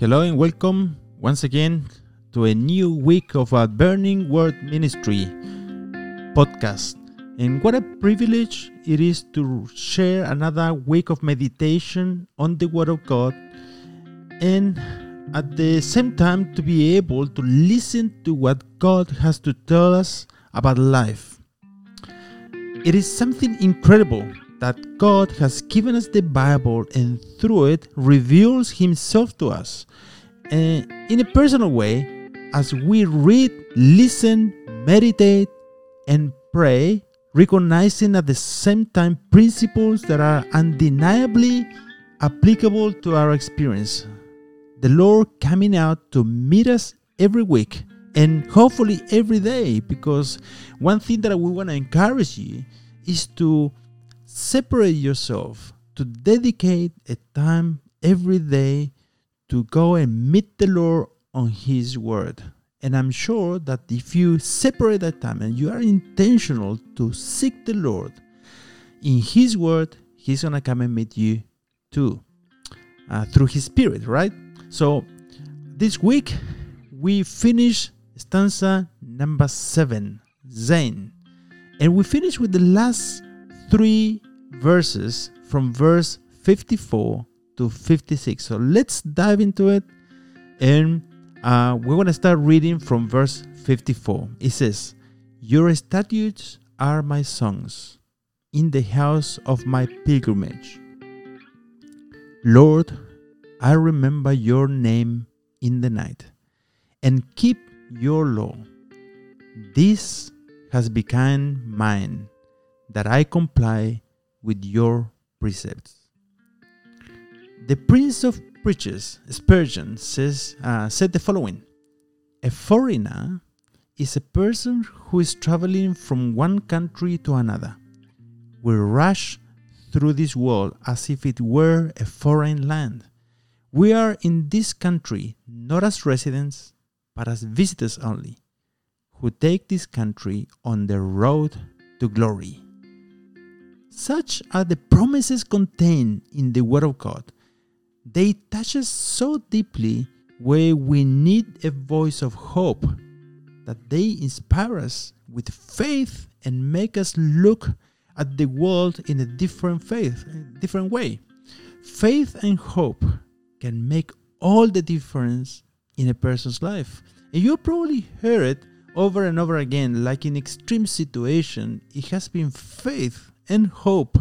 Hello and welcome once again to a new week of a Burning Word Ministry podcast. And what a privilege it is to share another week of meditation on the Word of God and at the same time to be able to listen to what God has to tell us about life. It is something incredible that God has given us the Bible and through it reveals Himself to us uh, in a personal way as we read, listen, meditate, and pray, recognizing at the same time principles that are undeniably applicable to our experience. The Lord coming out to meet us every week and hopefully every day because one thing that we want to encourage you is to separate yourself to dedicate a time every day to go and meet the Lord on His Word. And I'm sure that if you separate that time and you are intentional to seek the Lord in His Word, He's to come and meet you too uh, through His Spirit, right? So this week we finish stanza number seven, Zayin. And we finish with the last three verses from verse 54 to 56. So let's dive into it. And uh, we're going to start reading from verse 54. It says, Your statutes are my songs in the house of my pilgrimage. Lord, I remember your name in the night and keep your law. This has become mine, that I comply with your precepts. The Prince of Preachers, Spurgeon, says, uh, said the following A foreigner is a person who is traveling from one country to another. We rush through this world as if it were a foreign land. We are in this country not as residents, but as visitors only, who take this country on the road to glory. Such are the promises contained in the Word of God. They touch us so deeply where we need a voice of hope that they inspire us with faith and make us look at the world in a different faith, different way. Faith and hope can make all the difference in a person's life. And you probably heard it over and over again, like in extreme situation, it has been faith and hope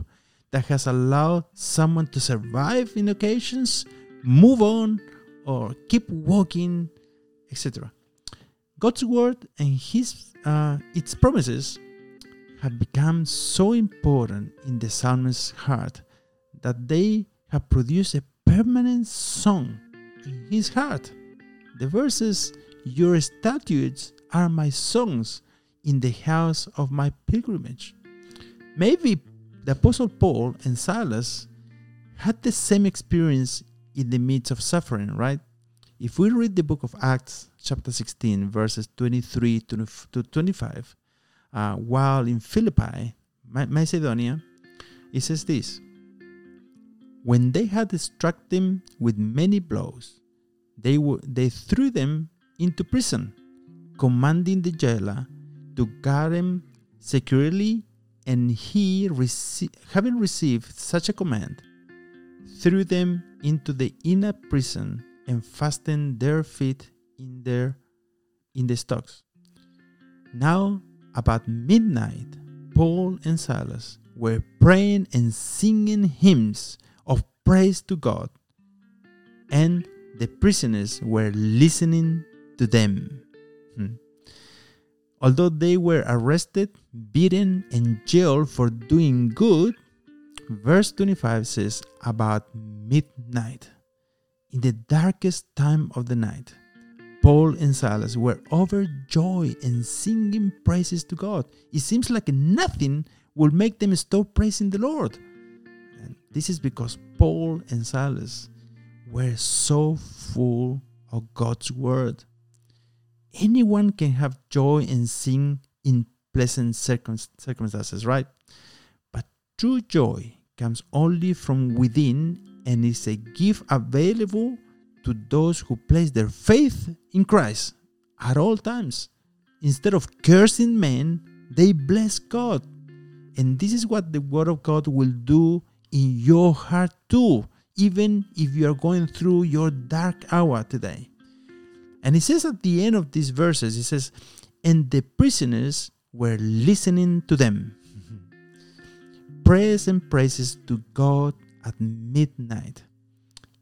that has allowed someone to survive in occasions, move on, or keep walking, etc. God's word and His uh, its promises have become so important in the psalmist's heart that they have produced a permanent song in his heart. The verses, Your statutes are my songs in the house of my pilgrimage. Maybe the Apostle Paul and Silas had the same experience in the midst of suffering, right? If we read the book of Acts, chapter 16, verses 23 to 25, uh, while in Philippi, Macedonia, it says this When they had struck them with many blows, they, w- they threw them into prison, commanding the jailer to guard them securely and he, rece- having received such a command, threw them into the inner prison and fastened their feet in their in the stocks. Now about midnight, Paul and Silas were praying and singing hymns of praise to God, and the prisoners were listening to them. Hmm. Although they were arrested, beaten, and jailed for doing good, verse 25 says, About midnight, in the darkest time of the night, Paul and Silas were overjoyed and singing praises to God. It seems like nothing will make them stop praising the Lord. And this is because Paul and Silas were so full of God's word anyone can have joy and sing in pleasant circumstances, right? But true joy comes only from within and is a gift available to those who place their faith in Christ at all times. Instead of cursing men, they bless God. And this is what the Word of God will do in your heart too, even if you are going through your dark hour today. And it says at the end of these verses, it says, And the prisoners were listening to them. prayers and praises to God at midnight.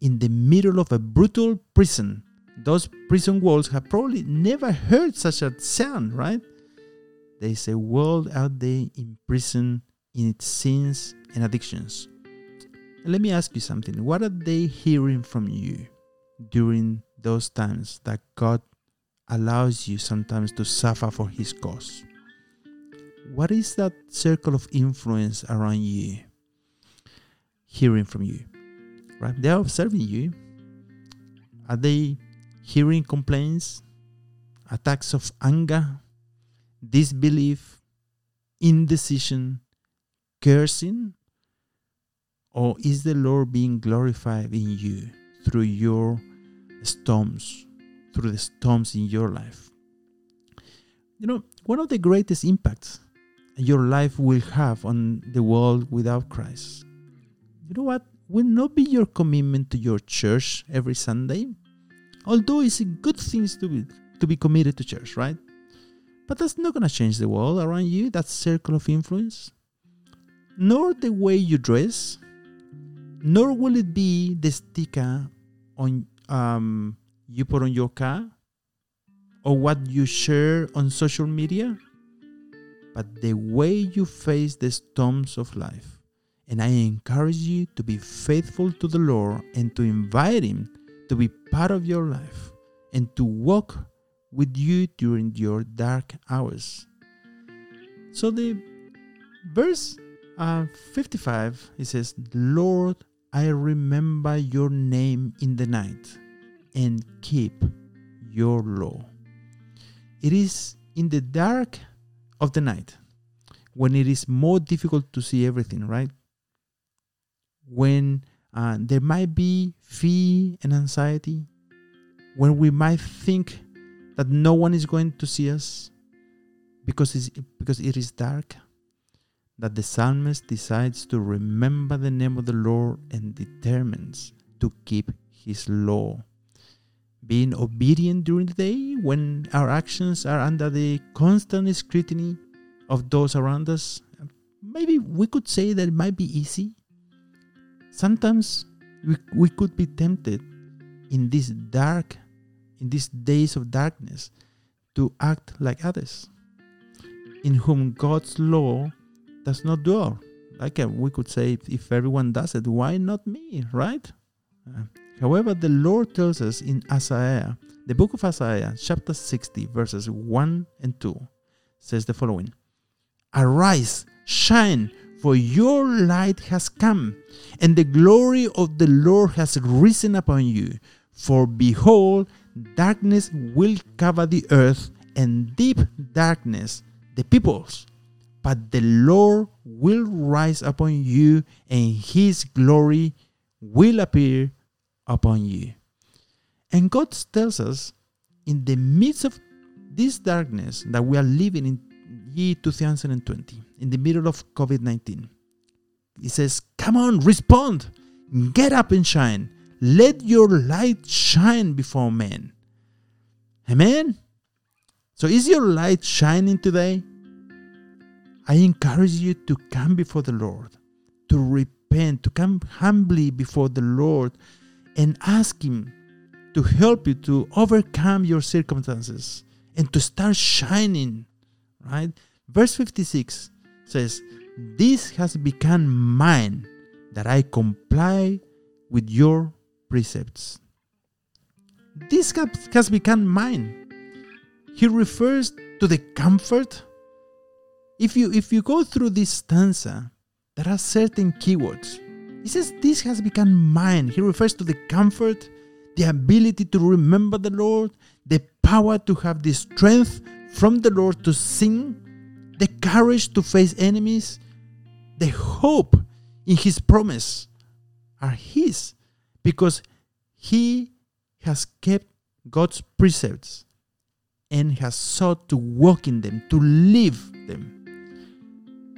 In the middle of a brutal prison, those prison walls have probably never heard such a sound, right? There's a world out there in prison in its sins and addictions. Let me ask you something. What are they hearing from you during those times that God allows you sometimes to suffer for His cause? What is that circle of influence around you hearing from you? Right? They are observing you. Are they hearing complaints, attacks of anger, disbelief, indecision, cursing? Or is the Lord being glorified in you through your storms, through the storms in your life? You know, one of the greatest impacts your life will have on the world without Christ. You know what? Will not be your commitment to your church every Sunday, Although it's a good thing to be, to be committed to church, right? But that's not going to change the world around you, that circle of influence. Nor the way you dress, nor will it be the sticker on um, you put on your car or what you share on social media, but the way you face the storms of life. And I encourage you to be faithful to the Lord and to invite Him to be part of your life and to walk with you during your dark hours. So the verse uh, 55 it says, Lord, I remember your name in the night and keep your law. It is in the dark of the night when it is more difficult to see everything, right? When uh, there might be fear and anxiety when we might think that no one is going to see us because, because it is dark that the psalmist decides to remember the name of the Lord and determines to keep his law. Being obedient during the day when our actions are under the constant scrutiny of those around us, maybe we could say that it might be easy Sometimes we, we could be tempted in this dark, in these days of darkness, to act like others, in whom God's law does not dwell. Like uh, we could say, if everyone does it, why not me, right? Uh, however, the Lord tells us in Isaiah, the book of Isaiah, chapter 60, verses 1 and 2, says the following Arise, shine, for your light has come, and the glory of the Lord has risen upon you. For behold, darkness will cover the earth, and deep darkness the peoples. But the Lord will rise upon you, and his glory will appear upon you. And God tells us in the midst of this darkness that we are living in year 2020, in the middle of COVID 19. He says, Come on, respond, get up and shine. Let your light shine before men. Amen? So, is your light shining today? I encourage you to come before the Lord, to repent, to come humbly before the Lord and ask Him to help you to overcome your circumstances and to start shining, right? Verse 56 says, This has become mine, that I comply with your precepts. This has become mine. He refers to the comfort. If you if you go through this stanza, there are certain keywords. He says this has become mine. He refers to the comfort, the ability to remember the Lord, the power to have the strength from the Lord to sing the courage to face enemies, the hope in His promise are His because He has kept God's precepts and has sought to walk in them, to live them.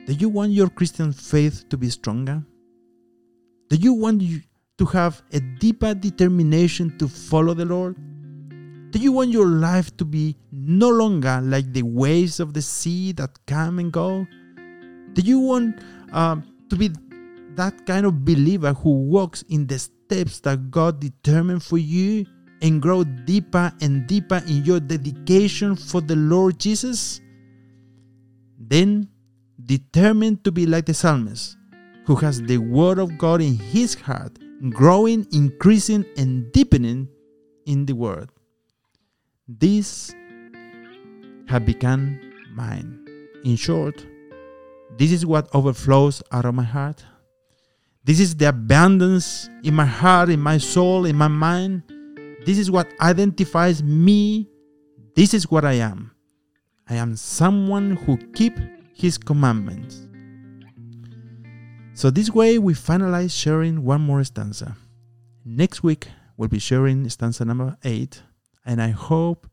Do you want your Christian faith to be stronger? Do you want you to have a deeper determination to follow the Lord? Do you want your life to be no longer like the waves of the sea that come and go? Do you want um, to be that kind of believer who walks in the steps that God determined for you and grow deeper and deeper in your dedication for the Lord Jesus? Then determined to be like the psalmist, who has the word of God in his heart, growing, increasing, and deepening in the word. This have become mine. In short, this is what overflows out of my heart. This is the abundance in my heart, in my soul, in my mind. This is what identifies me. This is what I am. I am someone who keep his commandments. So this way we finalize sharing one more stanza. Next week we'll be sharing stanza number 8 and I hope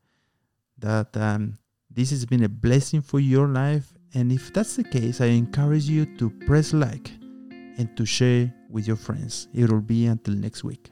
that um, this has been a blessing for your life. And if that's the case, I encourage you to press like and to share with your friends. It will be until next week.